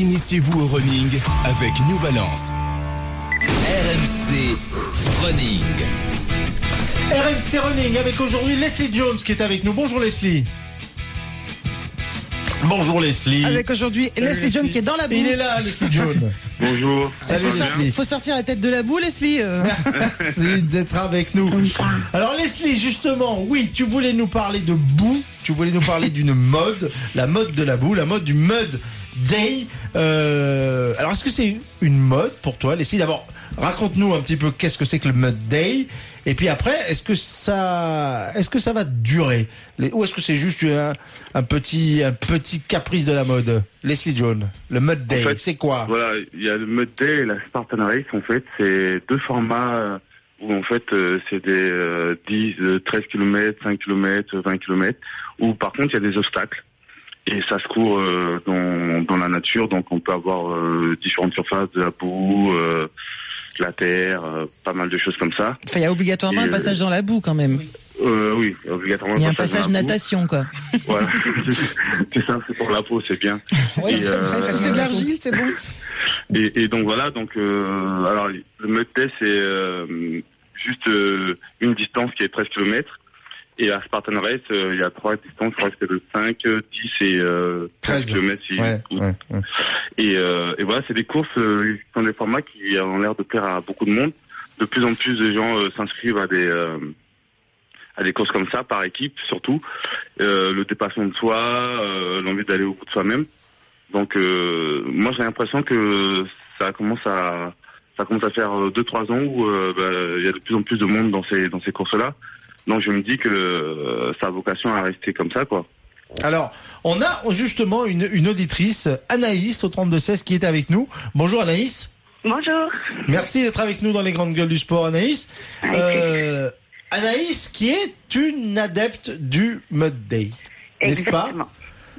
Initiez-vous au running avec New Balance. RMC Running. RMC Running avec aujourd'hui Leslie Jones qui est avec nous. Bonjour Leslie. Bonjour Leslie. Avec aujourd'hui Leslie John qui est dans la boue. Il est là, Leslie Jones. Bonjour. Salut faut, sortir, Leslie. faut sortir la tête de la boue, Leslie. euh. Merci d'être avec nous. Alors Leslie, justement, oui, tu voulais nous parler de boue, tu voulais nous parler d'une mode, la mode de la boue, la mode du mud day. Euh, alors est-ce que c'est une mode pour toi, Leslie? D'abord, raconte-nous un petit peu qu'est-ce que c'est que le mud day. Et puis après, est-ce que ça, est-ce que ça va durer? Ou est-ce que c'est juste un, un petit, un petit caprice de la mode? Leslie Jones, le mud day, fait, c'est quoi? Voilà, il y a le Mud Day et la Spartan Race. En fait, c'est deux formats euh, en fait euh, c'est des euh, 10, euh, 13 km, 5 km, 20 km. Où par contre il y a des obstacles et ça se court euh, dans, dans la nature. Donc on peut avoir euh, différentes surfaces, de la boue, de la terre, pas mal de choses comme ça. Enfin, il y a obligatoirement Et, un passage dans la boue quand même. Euh, oui, obligatoirement. Il y a un passage boue. natation quoi. Voilà, c'est ça, c'est pour la peau, c'est bien. Et, euh, c'est de l'argile, c'est bon. Et, et donc voilà, donc euh, alors le mud day c'est euh, juste euh, une distance qui est 13 km et à Spartan Race euh, il y a trois distances, je crois que c'est le 5, 10 et euh, 13 13. km. si- Ouais, ouais, ouais. Et, euh, et voilà, c'est des courses euh, qui sont des formats qui ont l'air de plaire à beaucoup de monde. De plus en plus de gens euh, s'inscrivent à des euh, à des courses comme ça par équipe surtout. Euh, le dépassement de soi, euh, l'envie d'aller au bout de soi-même. Donc euh, moi j'ai l'impression que ça commence à ça commence à faire euh, deux trois ans où euh, bah, il y a de plus en plus de monde dans ces dans ces courses là. Donc je me dis que euh, ça a vocation à rester comme ça quoi. Alors, on a justement une, une auditrice, Anaïs, au 3216, qui est avec nous. Bonjour Anaïs. Bonjour. Merci d'être avec nous dans les grandes gueules du sport, Anaïs. Euh, Anaïs, qui est une adepte du Mud Day, n'est-ce pas? Exactement.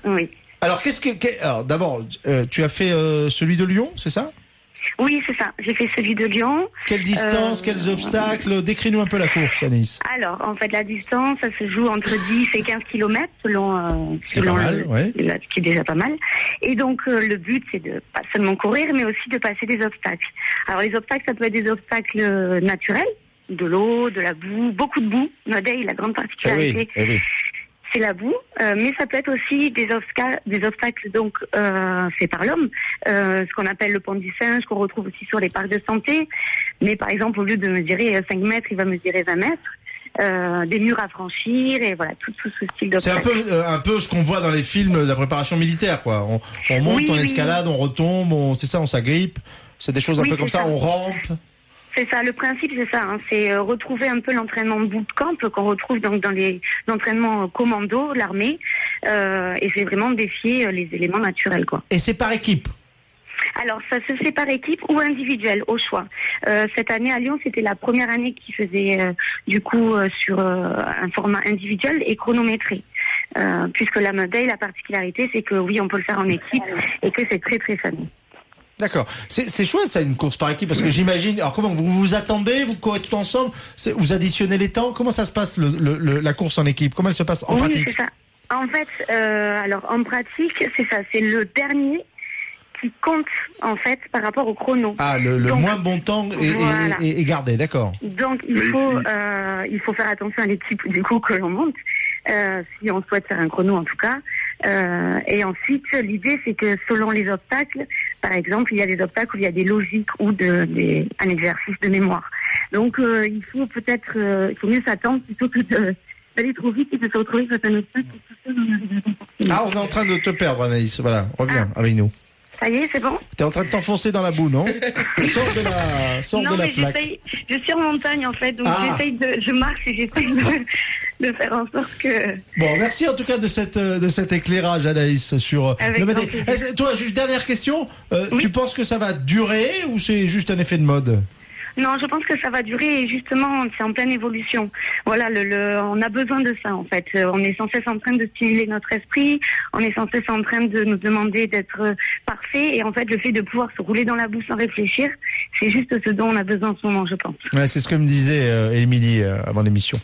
Oui. Alors, qu'est-ce que... alors, d'abord, euh, tu as fait euh, celui de Lyon, c'est ça? Oui, c'est ça. J'ai fait celui de Lyon. Quelle distance, Euh, quels obstacles? Décris-nous un peu la course, Anaïs. Alors, en fait, la distance, ça se joue entre 10 et 15 kilomètres selon, selon pas mal, le- ouais. le- ce qui est déjà pas mal. Et donc, le but, c'est de pas seulement courir, mais aussi de passer des obstacles. Alors, les obstacles, ça peut être des obstacles naturels, de l'eau, de la boue, beaucoup de boue. Nodey, la grande Eh particularité, oui, eh oui. C'est la boue, euh, mais ça peut être aussi des obstacles, des obstacles donc euh, faits par l'homme, euh, ce qu'on appelle le pont du singe, qu'on retrouve aussi sur les parcs de santé. Mais par exemple, au lieu de mesurer euh, 5 mètres, il va mesurer 20 mètres. Euh, des murs à franchir et voilà tout, tout ce style C'est un d'obstacles. peu, euh, un peu ce qu'on voit dans les films de la préparation militaire, quoi. On, on monte, Oui, on oui. escalade, on retombe, on, c'est ça, on s'agrippe. C'est des choses un Oui, peu comme ça. on rampe. C'est ça, le principe c'est ça, hein, c'est euh, retrouver un peu l'entraînement bootcamp qu'on retrouve donc dans les entraînements commando, l'armée, euh, et c'est vraiment défier euh, les éléments naturels quoi. Et c'est par équipe? Alors, ça se fait par équipe ou individuel, au choix. Euh, cette année à Lyon, c'était la première année qui faisait euh, du coup euh, sur un format individuel et chronométré. Puisque la Monday, la particularité, c'est que oui, on peut le faire en équipe et que c'est très très fun. D'accord. C'est, chouette ça, une course par équipe, parce que j'imagine. Alors comment vous vous attendez, vous courez tout ensemble, vous additionnez les temps. Comment ça se passe le, le- le- la course en équipe? Comment elle se passe en oui, pratique? c'est ça. En fait, euh, alors en pratique, c'est ça, c'est le dernier qui compte en fait par rapport au chrono. Ah, le, le Donc, moins bon temps est, est- voilà. est- est gardé, d'accord. Donc il faut euh, il faut faire attention à l'équipe du coup que l'on monte, euh, si on souhaite faire un chrono en tout cas. Euh, et ensuite l'idée c'est que selon les obstacles, par exemple il y a des obstacles où il y a des logiques ou de, des, un exercice de mémoire. Donc euh, il faut peut-être euh, il faut mieux s'attendre plutôt que d'aller trop vite et de se retrouver face à un obstacle. Ah, on est en train de te perdre, Anaïs. Voilà, reviens avec nous. Ça y est, c'est bon? T'es en train de t'enfoncer dans la boue, non? Sors de la, sors Non de la mais flaque. j'essaye, je suis en montagne en fait, donc Ah. j'essaye de, je marche et j'essaye de, de faire en sorte que Bon, merci en tout cas de cette euh, de cet éclairage, Anaïs, sur euh, Avec le Toi, juste dernière question. Euh, Oui. Tu penses que ça va durer ou c'est juste un effet de mode? Non, je pense que ça va durer et justement, c'est en pleine évolution. Voilà, le, le, on a besoin de ça en fait. Euh, On est sans cesse en train de stimuler notre esprit, on est sans cesse en train de nous demander d'être euh, parfait et en fait, le fait de pouvoir se rouler dans la boue sans réfléchir, c'est juste ce dont on a besoin en ce moment, je pense. Ouais, c'est ce que me disait euh, Émilie euh, avant l'émission.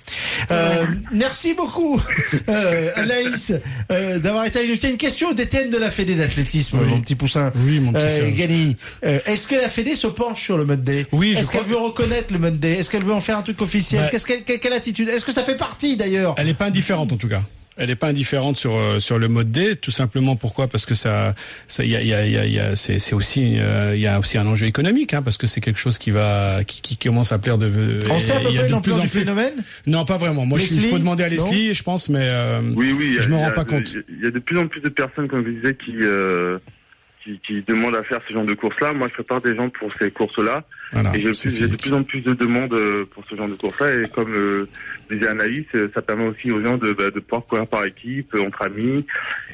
Euh, merci beaucoup, euh, Anaïs, euh, d'avoir été avec nous. C'est une question d'Étienne de la Fédé d'athlétisme, Oui. mon petit poussin. Oui, mon petit Euh, euh, est-ce que la Fédé se penche sur le mode day Oui, je qu'elle veut reconnaître le mode day Est-ce qu'elle veut en faire un truc officiel? Ouais. Qu'est-ce qu'elle, quelle, quelle attitude? Est-ce que ça fait partie d'ailleurs? Elle n'est pas indifférente en tout cas. Elle n'est pas indifférente sur euh, sur le mode D, tout simplement pourquoi? Parce que ça, ça, il y a, il y a, il y a, il y a- c'est c'est aussi, euh, il y a aussi un enjeu économique, hein, parce que c'est quelque chose qui va, qui, qui commence à plaire de. On et- sait à peu il y a près de l'ampleur plus en du plus- phénomène? Non, pas vraiment. Moi, il faut demander à Leslie, je pense, mais euh, Oui, je me rends a pas de- compte. Il y a de plus en plus de personnes, comme je disais, qui, euh, qui, qui demandent à faire ce genre de courses-là. Moi, je prépare des gens pour ces courses-là. Voilà. et j'ai de plus en plus de demandes euh, pour ce genre de courses-là. Et comme euh, disait Anaïs, euh, ça permet aussi aux gens de, bah, de pouvoir courir par équipe, euh, entre amis,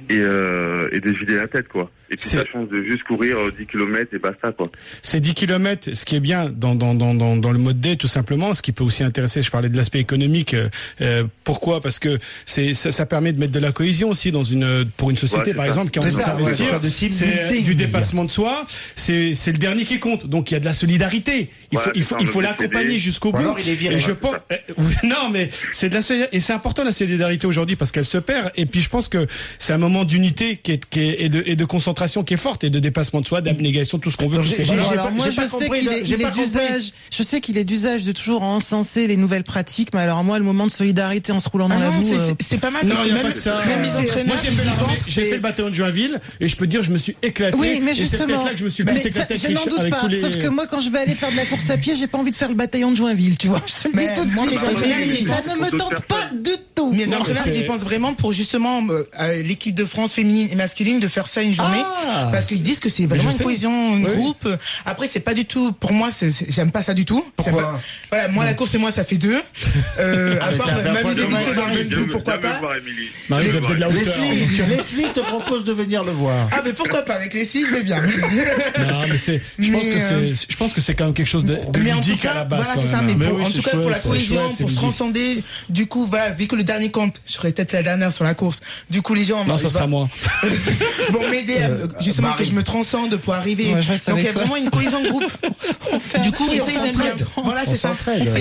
et, euh, et de vider la tête, quoi. Et puis C'est- ça change de juste courir euh, 10 km et basta, quoi. C'est 10 km, ce qui est bien dans, dans, dans, dans, dans le mode D, tout simplement, ce qui peut aussi intéresser, je parlais de l'aspect économique, euh, pourquoi? Parce que c'est ça, ça permet de mettre de la cohésion aussi dans une pour une société, Ouais, par ça. exemple, qui a envie de ouais, s'investir. c'est du dépassement de soi, c'est c'est le dernier qui compte. Donc il y a de la solidarité. Il Voilà, faut il c'est faut ça, il on faut veut l'accompagner jusqu'au Ou bout. alors il est viré. Et je Ouais, pense euh, non mais c'est de la solidarité et c'est important la solidarité aujourd'hui parce qu'elle se perd et puis je pense que c'est un moment d'unité qui est, qui est et de et de concentration qui est forte et de dépassement de soi, d'abnégation, tout ce qu'on veut. J'ai alors pas- moi je pas sais qu'il est, il d'usage. Je sais qu'il est d'usage de toujours encenser les nouvelles pratiques, mais alors moi le moment de solidarité en se roulant dans Ah la non, boue. c'est- euh, c'est- c'est pas mal. Non, parce il n'y a même- pas que ça. même les Moi, j'ai fait, ils l'armée, pensent, j'ai c'est- fait le bataillon de Joinville et je peux dire, je me suis éclaté. Oui, mais c'est justement. peut-être là que je me suis éclaté je n'en doute pas. Sauf que moi, quand je vais aller faire de la course à pied, j'ai pas envie de faire le bataillon de Joinville, tu vois. Je te le dis tout de suite. Ça ne me tente pas du tout. Mais les Non, entraîneurs, mais c'est- ils y pensent vraiment pour justement euh, à l'équipe de France féminine et masculine de faire ça une journée. Ah. parce qu'ils disent que c'est vraiment une cohésion, une groupe. Après, c'est pas du tout, pour moi, j'aime pas ça du tout. Pourquoi Voilà, moi, la course et moi, ça fait deux. Euh, à part dans pourquoi pas. voir, Émilie. Marie, ça faisait de la hauteur. Leslie, Leslie te propose de venir le voir. Ah, mais pourquoi pas avec les six, je vais bien. Non, mais c'est, je pense que euh, c'est, je pense que c'est quand même quelque chose de, de mais en tout ludique à cas, la base voilà, quand c'est ça. Mais, hein. pour- oui, en tout cas, pour la cohésion, chouette, pour se ludique. transcender, du coup, voilà, vu que le dernier compte, je serai peut-être la dernière sur la course. Du coup, les gens Non, vont- ça sera moi. vont m'aider à, justement Marie. que je me transcende pour arriver. Ouais, Donc il y a toi. vraiment une cohésion de groupe. du coup, on bien. s'entraide. Voilà, On c'est ça.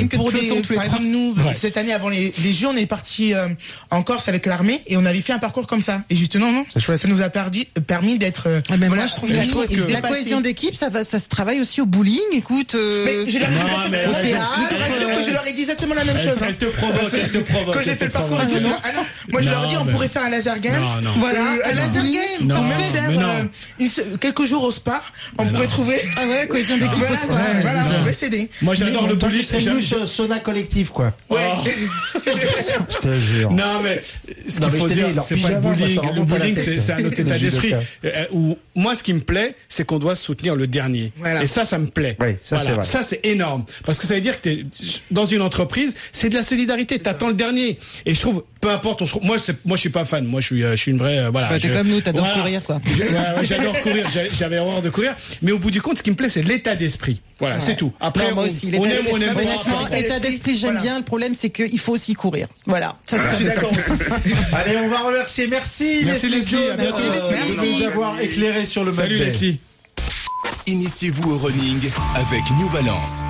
que pour de les, par exemple, nous, cette année avant les, les Jeux, on est parti euh, en Corse avec l'armée et on avait fait un parcours comme ça. Et justement, non, ça nous a perdu, permis d'être. euh, Ah, mais voilà, moi, je trouve la, cohésion d'équipe, ça se travaille aussi au bowling. Écoute, euh, Mais je leur ai dit Non, mais au théâtre, je te rassure que je leur ai dit exactement la même Elle, chose. hein. elle te provoque, elle te provoque. Quand j'ai fait le parcours et tout, ah non, moi je leur ai dit on mais- pourrait faire un laser game. Non, non. voilà, Euh, un laser game. Non, faire mais non. euh, une quelques jours au spa, on pourrait trouver. Ah ouais, cohésion d'équipe. Voilà, voilà, Ouais, voilà, on pourrait s'aider. Moi, j'adore le serais j'aime- venu sur sauna collectif, quoi. Ouais. Je te jure. Non, mais ce Non, qu'il mais faut dire, c'est pas le bowling. ça Le bowling, c'est c'est un autre état d'esprit. Euh, où moi, ce qui me plaît, c'est qu'on doit soutenir le dernier. Voilà. Et ça, ça me plaît. Oui, ça, c'est c'est énorme. Parce que ça veut dire que t'es dans une entreprise, c'est de la solidarité. T'attends le dernier. Et je trouve, peu importe, on se, moi, c'est, moi, je suis pas fan. Moi, je suis, euh, je suis une vraie, euh, voilà. Bah, t'es Je- comme nous, t'adores voilà. courir, quoi. J'adore courir. J'ai- J'avais horreur de courir. Mais au bout du compte, ce qui me plaît, c'est l'état d'esprit. Voilà, c'est tout. Après, Non, moi on, aussi, on l'état aime on aime d'esprit, pas. honnêtement, Après, état d'esprit, j'aime Voilà. bien. Le problème, c'est qu'il faut aussi courir. Voilà. Ça, c'est Je suis d'accord. Allez, on va remercier. Merci, Merci, Leslie, bientôt. euh, de Merci. nous avoir éclairé sur le Salut. Leslie. Initiez-vous au running avec New Balance.